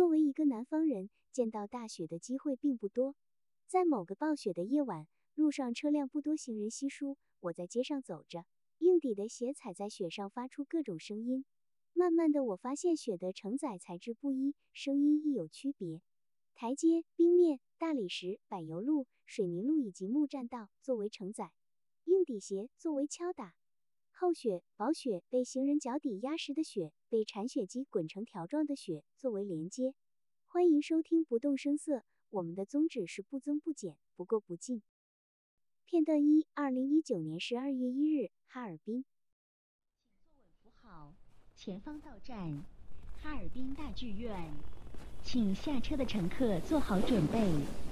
作为一个南方人，见到大雪的机会并不多。在某个暴雪的夜晚，路上车辆不多，行人稀疏，我在街上走着，硬底的鞋踩在雪上，发出各种声音。慢慢的，我发现雪的承载材质不一，声音亦有区别。台阶、冰面、大理石、柏油路、水泥路以及木栈道作为承载，硬底鞋作为敲打。厚雪、薄雪、被行人脚底压实的雪、被铲雪机滚成条状的雪作为连接。欢迎收听不动声色，我们的宗旨是不增不减，不过不进。片段一：二零一九年十二月一日，哈尔滨。请坐稳扶好，前方到站，哈尔滨大剧院。请下车的乘客做好准备。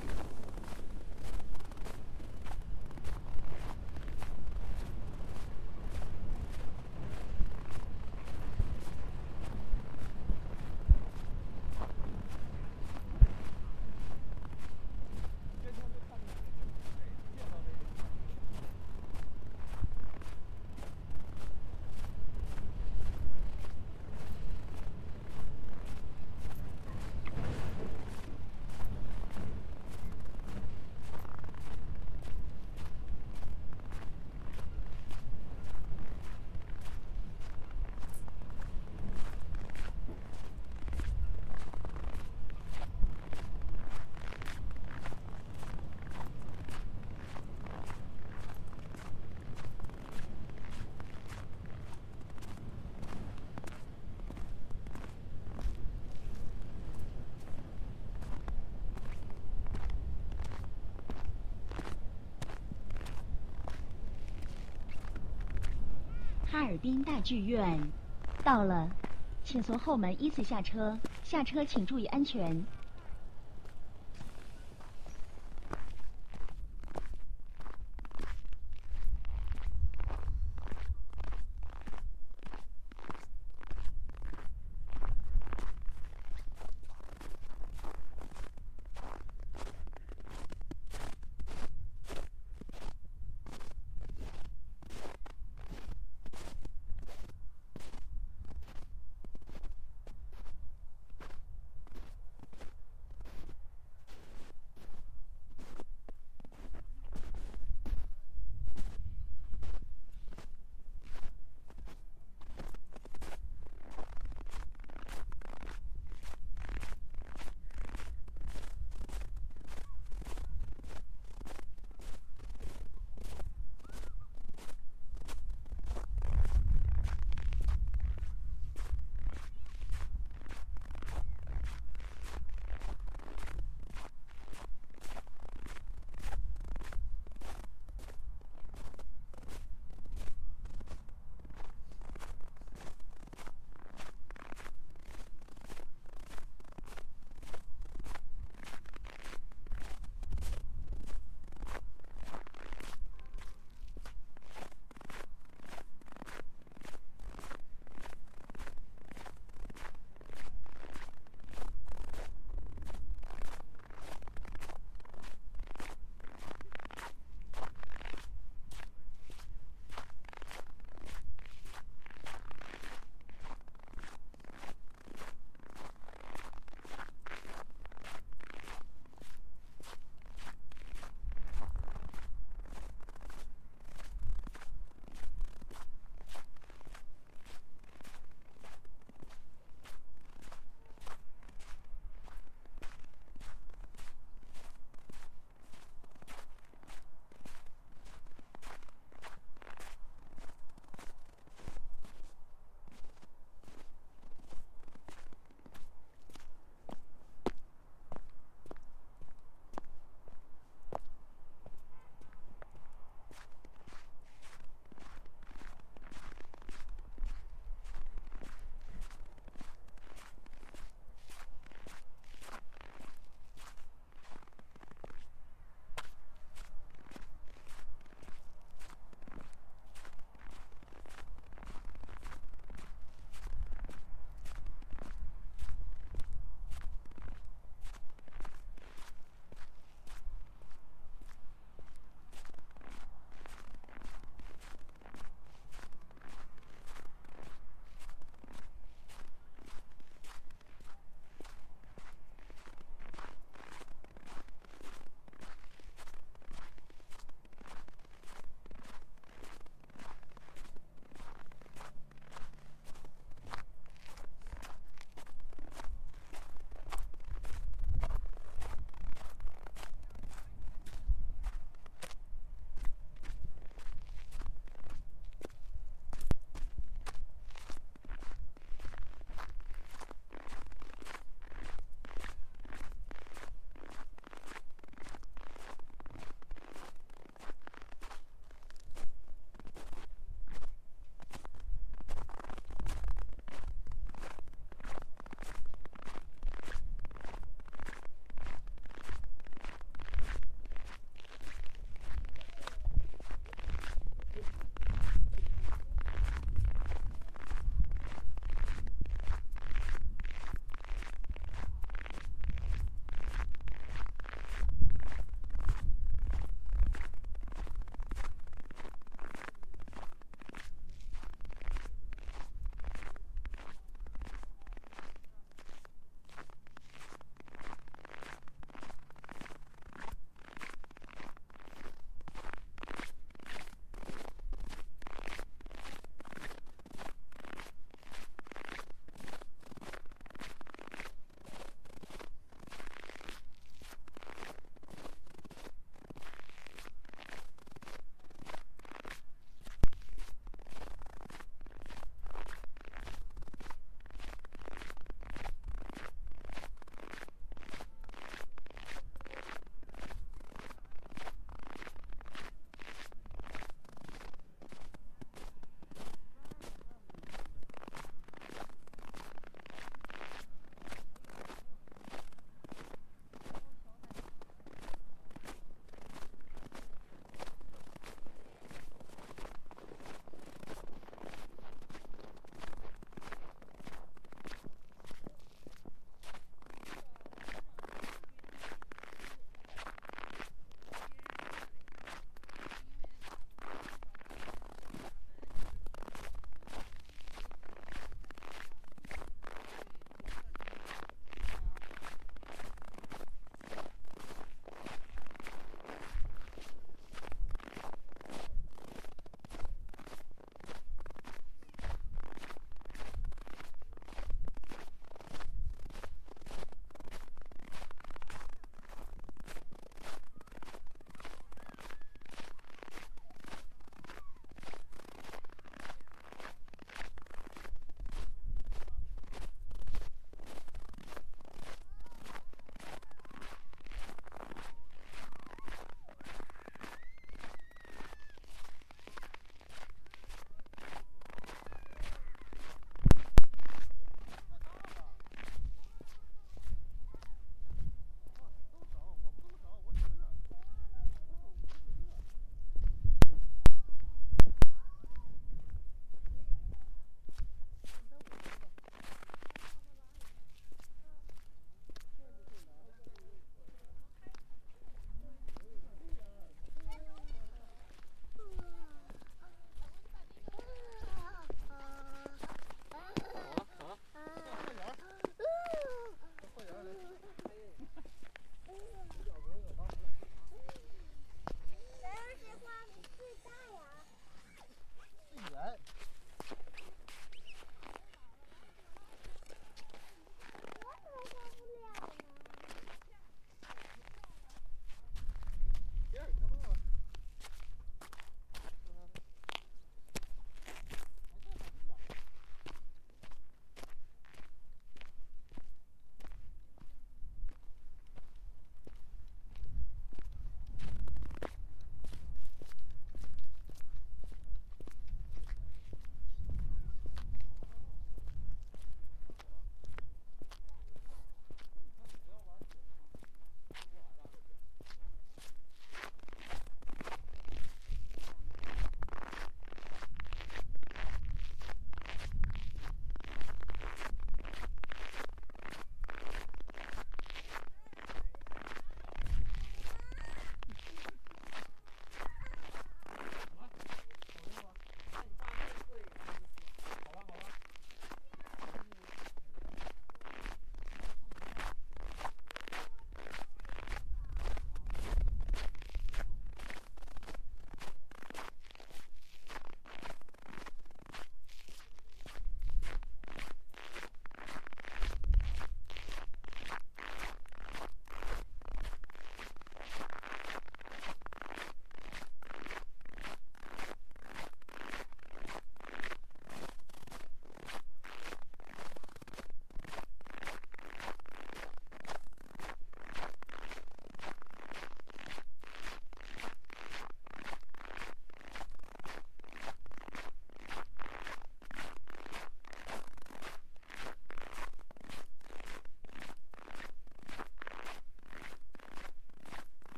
尔滨大剧院到了，请从后门依次下车。下车请注意安全。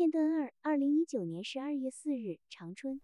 片段二，二零一九年十二月四日，长春。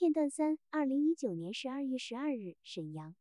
片段三：二零一九年十二月十二日，沈阳。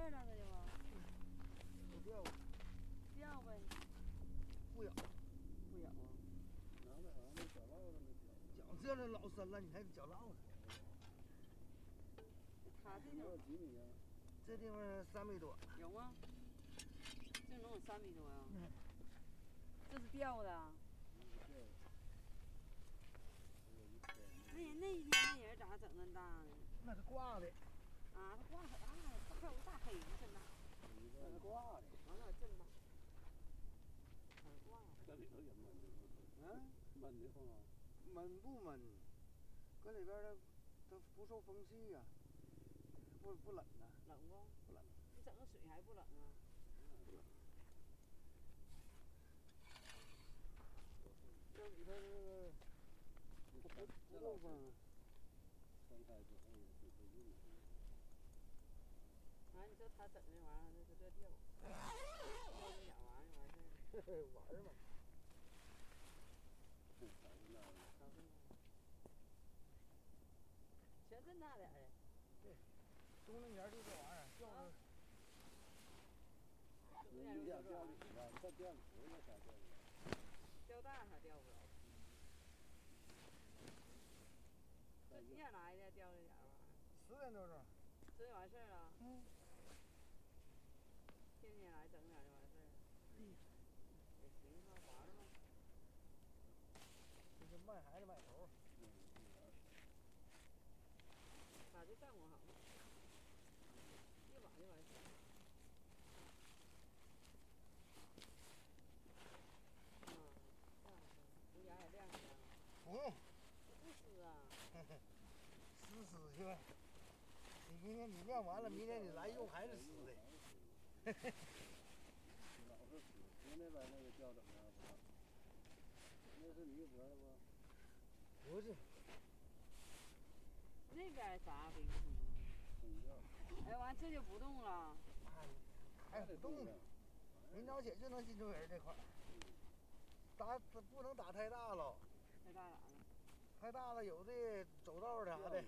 儿了，这就有钓过，钓呗，不咬，不咬啊。拿那啥那小烙子那脚这了老深了，你还得脚烙子。他这地方几米啊？这地方三米多，有吗？这能有三米多呀、嗯这是钓的啊。那人那一天那人咋整那么大呢？那是挂的，啊，他挂可大了，还有个大黑的真大，那是挂的，完了真大，还挂的。这里头也闷的，嗯，闷的慌！闷不闷？搁里边儿它它不受风气呀、不不冷啊，冷不？不冷。你整个水还不冷啊？这里头这个不不漏风，分开之后就会用。完、你说他整那玩意儿，那是这钓，钓那点玩意儿完事儿，玩儿嘛。这才是那个。搞这个，全这么大点儿的。冬令年就这玩意儿，钓啊着你有点俩钓里边，你再钓里头那啥钓里。钓大还钓不着。这几点来的？钓这点儿玩意儿，十点多钟。这就完事儿了。嗯。天天来整点就完事儿了。也行吧，玩儿吧。这是卖孩子买头儿，把这干活好，一晚就完事儿。啊，这样式，你眼也亮亮，不用不湿啊。湿湿去吧。你明天你晾完了，明天你来用还是湿的。老是死，您那边那个钓怎么样？那是你博的不？不是，那边啥没动？空钓。哎，完这就不动了。还不动呢。明早起就能进出人这块儿。打不能打太大了，太大了。太大了有的走道儿啥的。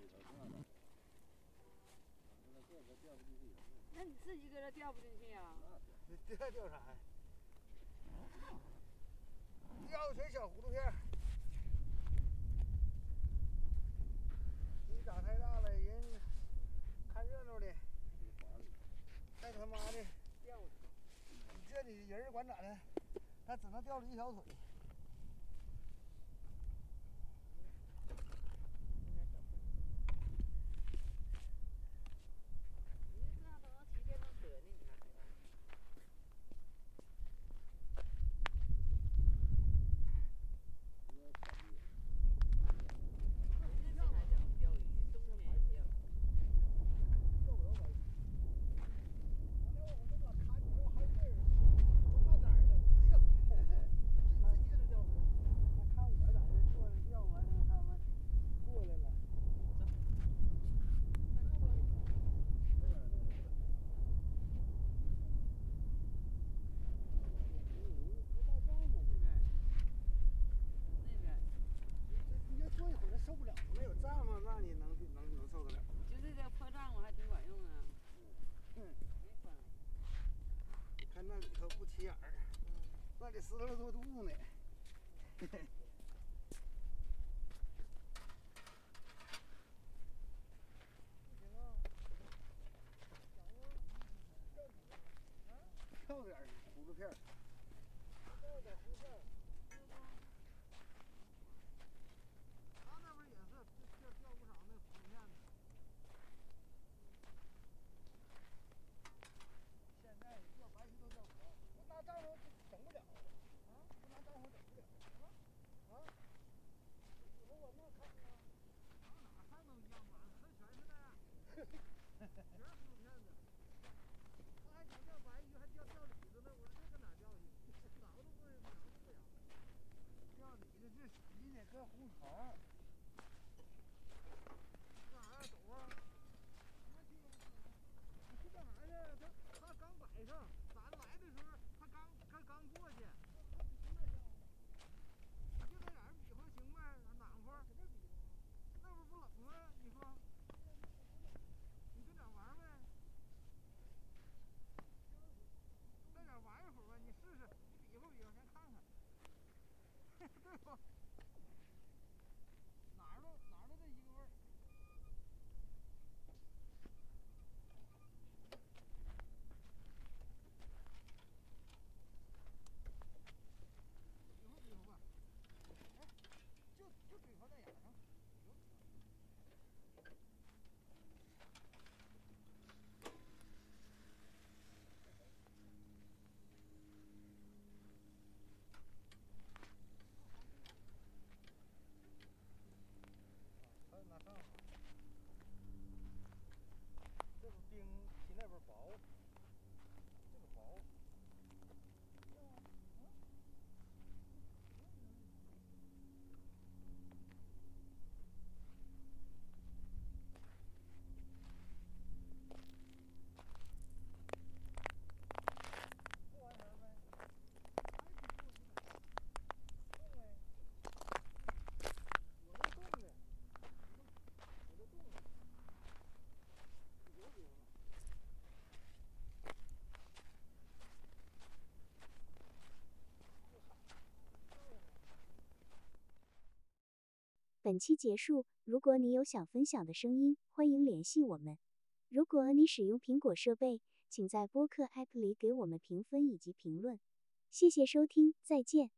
这个钓不进去人。那你自己搁这钓不进去啊、你这钓啥呀？钓全小糊涂片儿。你长太大了，人看热闹的，再他妈的，钓你这里人管咋的？他只能钓了一条腿。你这样都能骑电动车呢，你看这玩意儿。人家这还叫钓鱼，冬天也钓。钓不着玩意儿。完了，我们老看你说好几个人，都把胆儿的，不钓鱼，自己搁这钓鱼。他看我在这坐着钓完了，他们过来了。不到账吗？那边儿，那边儿，这你要坐一会儿受不了，没有那你能能能受得了？就这个破帐篷还挺管用啊。嗯，没关系。看那里头不起眼儿，那得湿了多度呢。本期结束，如果你有想分享的声音，欢迎联系我们。如果你使用苹果设备，请在播客 App 里给我们评分以及评论。谢谢收听，再见。